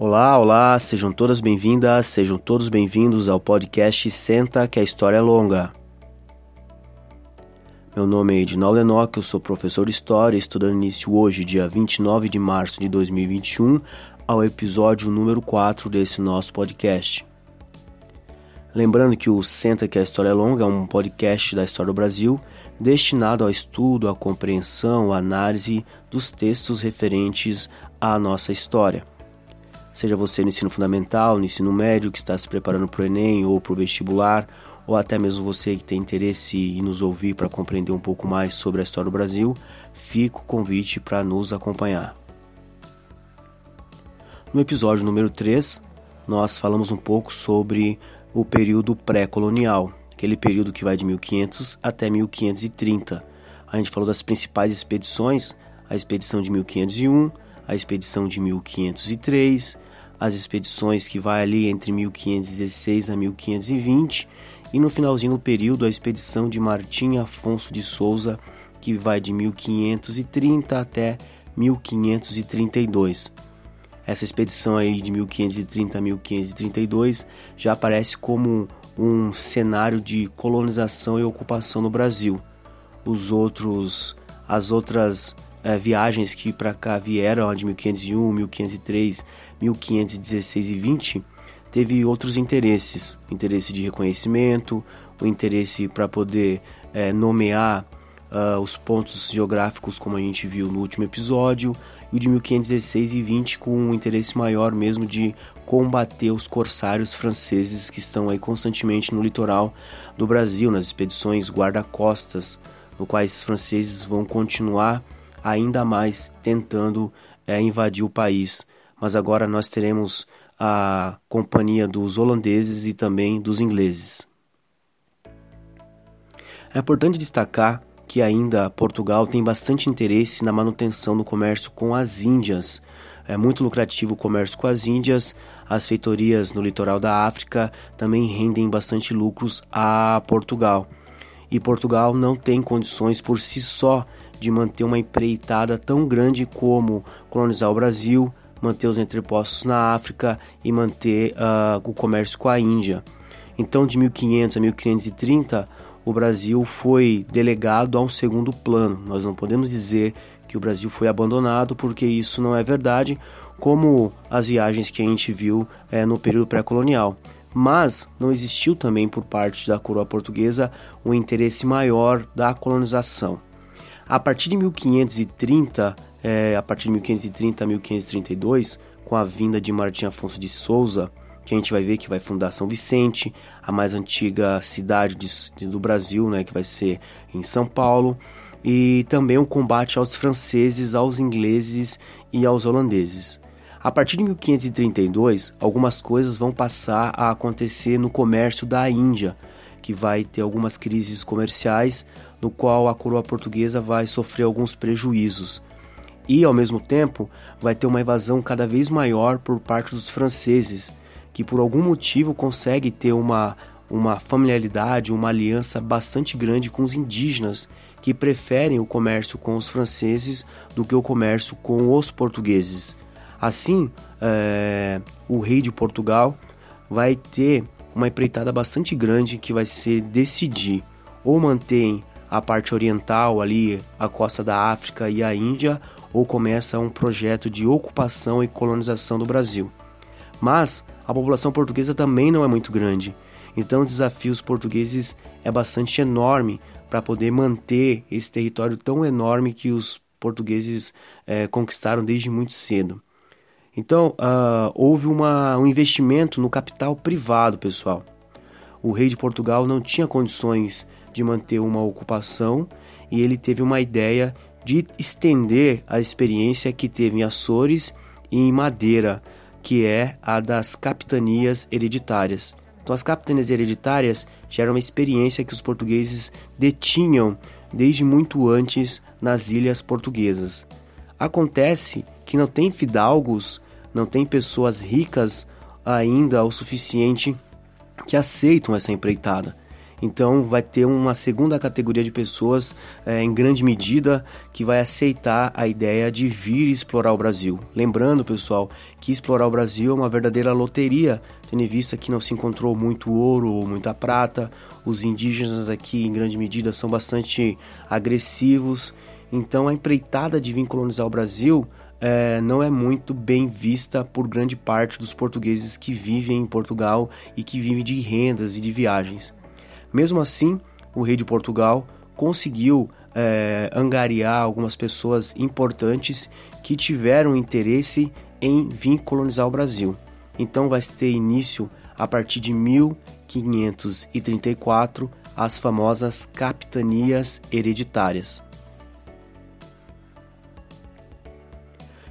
Olá, olá, sejam todas bem-vindas, sejam todos bem-vindos ao podcast Senta que a História é Longa. Meu nome é Edinaldo Enoch, eu sou professor de História, estudando início hoje, dia 29 de março de 2021, ao episódio número 4 desse nosso podcast. Lembrando que o Senta que a História é Longa é um podcast da história do Brasil destinado ao estudo, à compreensão, à análise dos textos referentes à nossa história seja você no ensino fundamental, no ensino médio, que está se preparando para o Enem ou para o vestibular, ou até mesmo você que tem interesse em nos ouvir para compreender um pouco mais sobre a história do Brasil, fica o convite para nos acompanhar. No episódio número 3, nós falamos um pouco sobre o período pré-colonial, aquele período que vai de 1500 até 1530. A gente falou das principais expedições, a expedição de 1501, a expedição de 1503, as expedições que vai ali entre 1516 a 1520 e no finalzinho do período a expedição de Martim Afonso de Souza que vai de 1530 até 1532. Essa expedição aí de 1530 a 1532 já aparece como um cenário de colonização e ocupação no Brasil. Os outros, as outras é, viagens que para cá vieram, de 1501, 1503, 1516 e 20, teve outros interesses, interesse de reconhecimento, o interesse para poder é, nomear uh, os pontos geográficos, como a gente viu no último episódio, e o de 1516 e 20 com um interesse maior mesmo de combater os corsários franceses que estão aí constantemente no litoral do Brasil, nas expedições guarda-costas, no quais os franceses vão continuar ainda mais tentando é, invadir o país. Mas agora nós teremos a companhia dos holandeses e também dos ingleses. É importante destacar que ainda Portugal tem bastante interesse na manutenção do comércio com as Índias. É muito lucrativo o comércio com as Índias, as feitorias no litoral da África também rendem bastante lucros a Portugal. E Portugal não tem condições por si só de manter uma empreitada tão grande como colonizar o Brasil, manter os entrepostos na África e manter uh, o comércio com a Índia. Então, de 1500 a 1530, o Brasil foi delegado a um segundo plano. Nós não podemos dizer que o Brasil foi abandonado, porque isso não é verdade, como as viagens que a gente viu é, no período pré-colonial. Mas não existiu também por parte da coroa portuguesa um interesse maior da colonização. A partir de 1530, é, a partir de 1530 a 1532, com a vinda de Martim Afonso de Souza, que a gente vai ver que vai fundar São Vicente, a mais antiga cidade de, do Brasil, né, que vai ser em São Paulo, e também o combate aos franceses, aos ingleses e aos holandeses. A partir de 1532, algumas coisas vão passar a acontecer no comércio da Índia, que vai ter algumas crises comerciais, no qual a coroa portuguesa vai sofrer alguns prejuízos. E, ao mesmo tempo, vai ter uma invasão cada vez maior por parte dos franceses, que por algum motivo consegue ter uma, uma familiaridade, uma aliança bastante grande com os indígenas, que preferem o comércio com os franceses do que o comércio com os portugueses. Assim, é, o rei de Portugal vai ter uma empreitada bastante grande que vai ser decidir ou mantém a parte oriental ali, a costa da África e a Índia, ou começa um projeto de ocupação e colonização do Brasil. Mas a população portuguesa também não é muito grande, então o desafio dos portugueses é bastante enorme para poder manter esse território tão enorme que os portugueses é, conquistaram desde muito cedo. Então uh, houve uma, um investimento no capital privado, pessoal. O rei de Portugal não tinha condições de manter uma ocupação e ele teve uma ideia de estender a experiência que teve em Açores e em Madeira, que é a das capitanias hereditárias. Então, as capitanias hereditárias já era uma experiência que os portugueses detinham desde muito antes nas ilhas portuguesas. Acontece que não tem fidalgos, não tem pessoas ricas ainda o suficiente que aceitam essa empreitada. Então vai ter uma segunda categoria de pessoas, é, em grande medida, que vai aceitar a ideia de vir explorar o Brasil. Lembrando, pessoal, que explorar o Brasil é uma verdadeira loteria, tendo em vista que não se encontrou muito ouro ou muita prata. Os indígenas aqui, em grande medida, são bastante agressivos. Então a empreitada de vir colonizar o Brasil é, não é muito bem vista por grande parte dos portugueses que vivem em Portugal e que vivem de rendas e de viagens. Mesmo assim, o rei de Portugal conseguiu é, angariar algumas pessoas importantes que tiveram interesse em vir colonizar o Brasil. Então vai ter início a partir de 1534 as famosas capitanias hereditárias.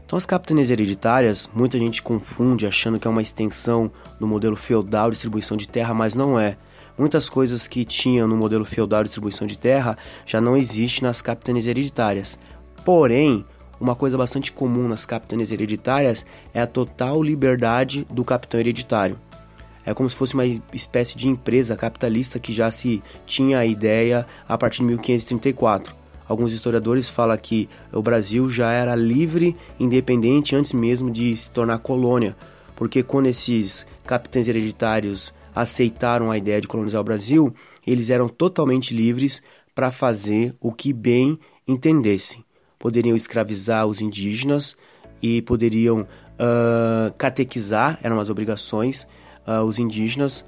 Então, as capitanias hereditárias, muita gente confunde achando que é uma extensão do modelo feudal de distribuição de terra, mas não é. Muitas coisas que tinha no modelo feudal de distribuição de terra já não existe nas capitanias hereditárias. Porém, uma coisa bastante comum nas capitanias hereditárias é a total liberdade do capitão hereditário. É como se fosse uma espécie de empresa capitalista que já se tinha a ideia a partir de 1534 Alguns historiadores falam que o Brasil já era livre, independente antes mesmo de se tornar colônia, porque quando esses capitães hereditários aceitaram a ideia de colonizar o Brasil, eles eram totalmente livres para fazer o que bem entendessem. Poderiam escravizar os indígenas e poderiam uh, catequizar, eram as obrigações, uh, os indígenas,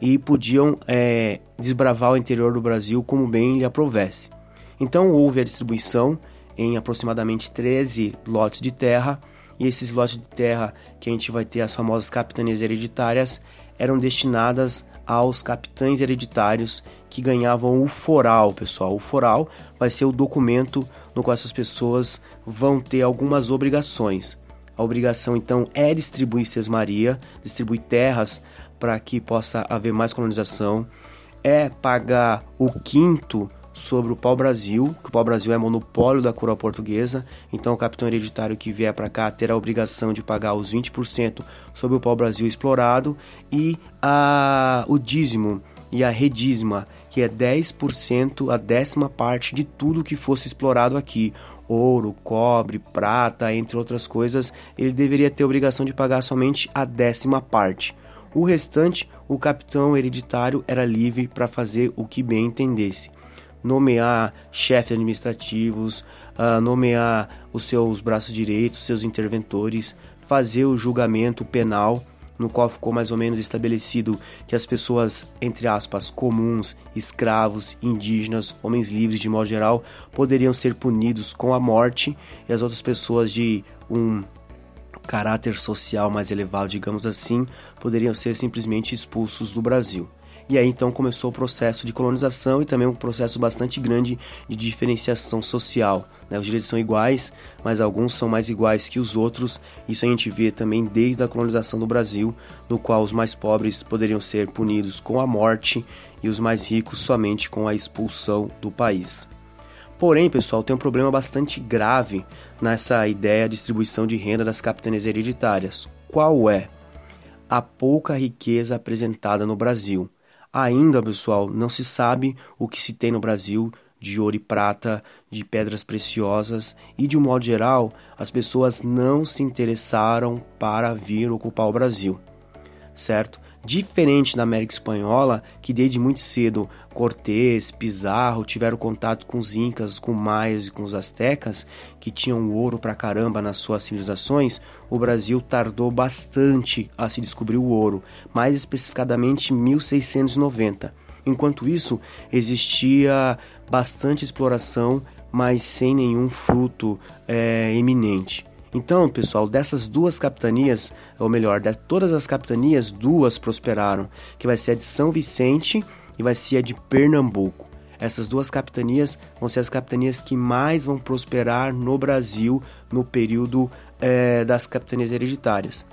e podiam é, desbravar o interior do Brasil como bem lhe aprovesse. Então houve a distribuição em aproximadamente 13 lotes de terra, e esses lotes de terra que a gente vai ter as famosas capitanias hereditárias eram destinadas aos capitães hereditários que ganhavam o foral, pessoal. O foral vai ser o documento no qual essas pessoas vão ter algumas obrigações. A obrigação então é distribuir sesmaria, distribuir terras para que possa haver mais colonização, é pagar o quinto sobre o pau-brasil, que o pau-brasil é monopólio da coroa portuguesa, então o capitão hereditário que vier para cá terá a obrigação de pagar os 20% sobre o pau-brasil explorado e a, o dízimo e a redízima, que é 10% a décima parte de tudo que fosse explorado aqui. Ouro, cobre, prata, entre outras coisas, ele deveria ter a obrigação de pagar somente a décima parte. O restante, o capitão hereditário era livre para fazer o que bem entendesse nomear chefes administrativos, uh, nomear os seus braços direitos, seus interventores, fazer o julgamento penal, no qual ficou mais ou menos estabelecido que as pessoas, entre aspas, comuns, escravos, indígenas, homens livres de modo geral, poderiam ser punidos com a morte e as outras pessoas de um caráter social mais elevado, digamos assim, poderiam ser simplesmente expulsos do Brasil. E aí então começou o processo de colonização e também um processo bastante grande de diferenciação social. Né? Os direitos são iguais, mas alguns são mais iguais que os outros. Isso a gente vê também desde a colonização do Brasil, no qual os mais pobres poderiam ser punidos com a morte e os mais ricos somente com a expulsão do país. Porém, pessoal, tem um problema bastante grave nessa ideia de distribuição de renda das capitanias hereditárias. Qual é? A pouca riqueza apresentada no Brasil. Ainda, pessoal, não se sabe o que se tem no Brasil de ouro e prata, de pedras preciosas e, de um modo geral, as pessoas não se interessaram para vir ocupar o Brasil, certo? Diferente da América Espanhola, que desde muito cedo Cortés, Pizarro tiveram contato com os incas, com maias e com os astecas, que tinham ouro pra caramba nas suas civilizações, o Brasil tardou bastante a se descobrir o ouro, mais especificadamente 1690. Enquanto isso, existia bastante exploração, mas sem nenhum fruto é, eminente. Então, pessoal, dessas duas capitanias, ou melhor, de todas as capitanias, duas prosperaram, que vai ser a de São Vicente e vai ser a de Pernambuco. Essas duas capitanias vão ser as capitanias que mais vão prosperar no Brasil no período é, das capitanias hereditárias.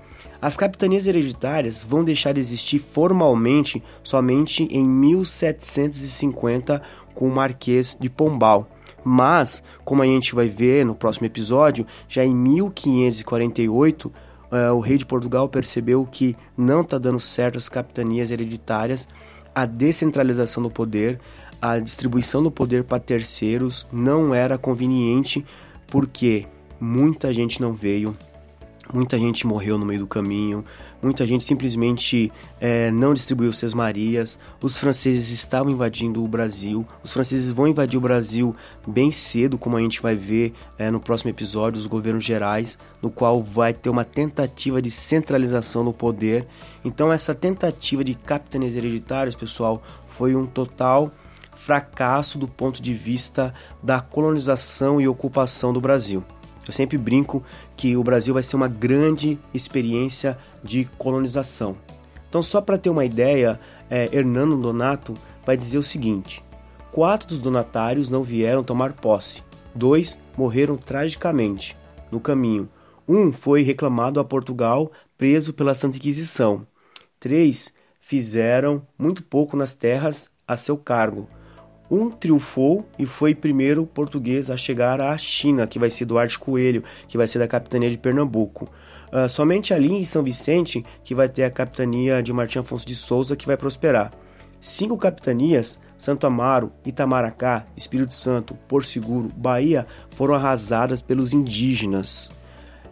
As capitanias hereditárias vão deixar de existir formalmente somente em 1750 com o Marquês de Pombal mas, como a gente vai ver no próximo episódio, já em 1548, uh, eh, o rei de Portugal percebeu que não está dando certo as capitanias hereditárias, a descentralização do poder, a distribuição do poder para terceiros não era conveniente porque muita gente não veio, muita gente morreu no meio do caminho, muita gente simplesmente é, não distribuiu seus Marias. Os franceses estavam invadindo o Brasil, os franceses vão invadir o Brasil bem cedo, como a gente vai ver é, no próximo episódio, os governos gerais, no qual vai ter uma tentativa de centralização do poder. Então, essa tentativa de capitães hereditários, pessoal, foi um total fracasso do ponto de vista da colonização e ocupação do Brasil. Eu sempre brinco que o Brasil vai ser uma grande experiência de colonização. Então, só para ter uma ideia, é, Hernando Donato vai dizer o seguinte: quatro dos donatários não vieram tomar posse, dois morreram tragicamente no caminho. Um foi reclamado a Portugal, preso pela Santa Inquisição. Três fizeram muito pouco nas terras a seu cargo. Um triunfou e foi primeiro português a chegar à China, que vai ser Duarte Coelho, que vai ser da capitania de Pernambuco. Uh, somente ali em São Vicente que vai ter a capitania de Martim Afonso de Souza que vai prosperar. Cinco capitanias, Santo Amaro, Itamaracá, Espírito Santo, Porto Seguro, Bahia, foram arrasadas pelos indígenas.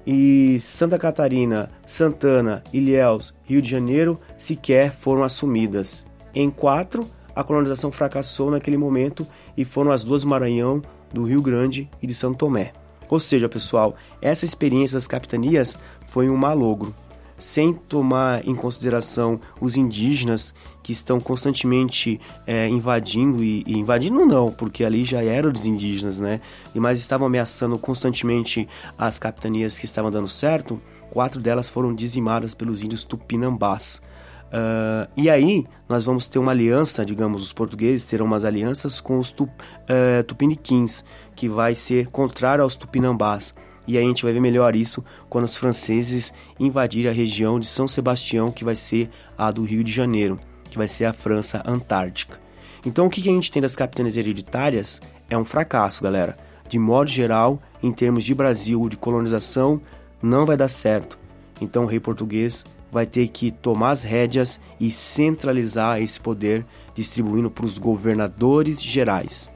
E Santa Catarina, Santana, Ilhéus, Rio de Janeiro sequer foram assumidas. Em quatro, a colonização fracassou naquele momento e foram as duas Maranhão, do Rio Grande e de São Tomé. Ou seja, pessoal, essa experiência das capitanias foi um malogro, sem tomar em consideração os indígenas que estão constantemente é, invadindo e, e, invadindo não, porque ali já eram os indígenas, né? E mas estavam ameaçando constantemente as capitanias que estavam dando certo. Quatro delas foram dizimadas pelos índios tupinambás. Uh, e aí nós vamos ter uma aliança, digamos, os portugueses terão umas alianças com os uh, tupiniquins, que vai ser contrário aos tupinambás. E aí a gente vai ver melhor isso quando os franceses invadirem a região de São Sebastião, que vai ser a do Rio de Janeiro, que vai ser a França Antártica. Então o que a gente tem das capitanias hereditárias é um fracasso, galera. De modo geral, em termos de Brasil, de colonização, não vai dar certo. Então o rei português vai ter que tomar as rédeas e centralizar esse poder, distribuindo para os governadores gerais.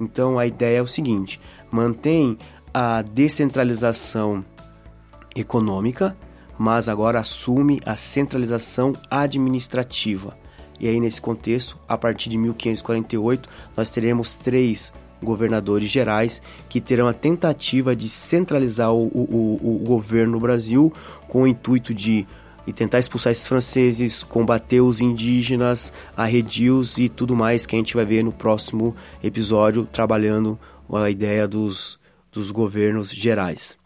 Então a ideia é o seguinte: mantém a descentralização econômica, mas agora assume a centralização administrativa. E aí, nesse contexto, a partir de 1548, nós teremos três governadores gerais que terão a tentativa de centralizar o, o, o, governo no Brasil com o intuito de e tentar expulsar esses franceses, combater os indígenas, arredios e tudo mais que a gente vai ver no próximo episódio, trabalhando a ideia dos, dos governos gerais.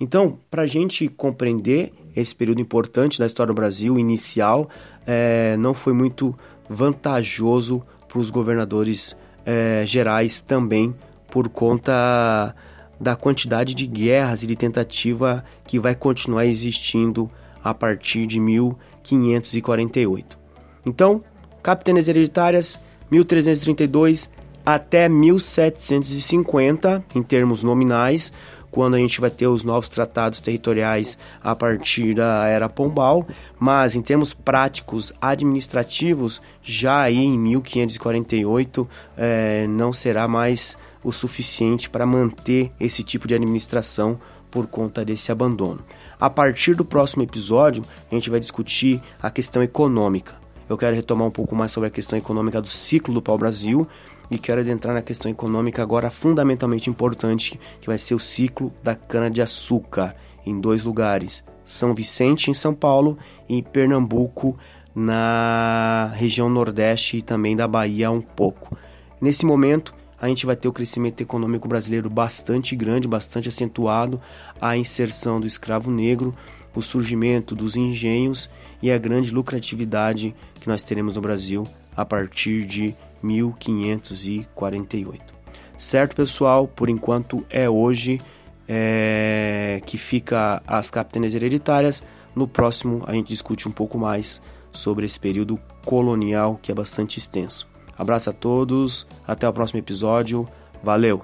Então, para a gente compreender esse período importante da história do Brasil, inicial, é, não foi muito vantajoso para os governadores é, gerais também, por conta da quantidade de guerras e de tentativa que vai continuar existindo a partir de 1548. Então, capitanias hereditárias 1332 até 1750 em termos nominais, quando a gente vai ter os novos tratados territoriais a partir da era Pombal, mas em termos práticos administrativos, já aí em 1548 é, não será mais o suficiente para manter esse tipo de administração por conta desse abandono. A partir do próximo episódio, a gente vai discutir a questão econômica. Eu quero retomar um pouco mais sobre a questão econômica do ciclo do pau-brasil e quero adentrar na questão econômica agora fundamentalmente importante, que vai ser o ciclo da cana-de-açúcar, em dois lugares, São Vicente, em São Paulo, e Pernambuco, na região nordeste e também da Bahia um pouco. Nesse momento, a gente vai ter o crescimento econômico brasileiro bastante grande, bastante acentuado, a inserção do escravo negro, o surgimento dos engenhos e a grande lucratividade que nós teremos no Brasil a partir de 1548. Certo, pessoal? Por enquanto é hoje é, que fica as capitanias hereditárias. No próximo a gente discute um pouco mais sobre esse período colonial que é bastante extenso. Abraço a todos, até o próximo episódio. Valeu!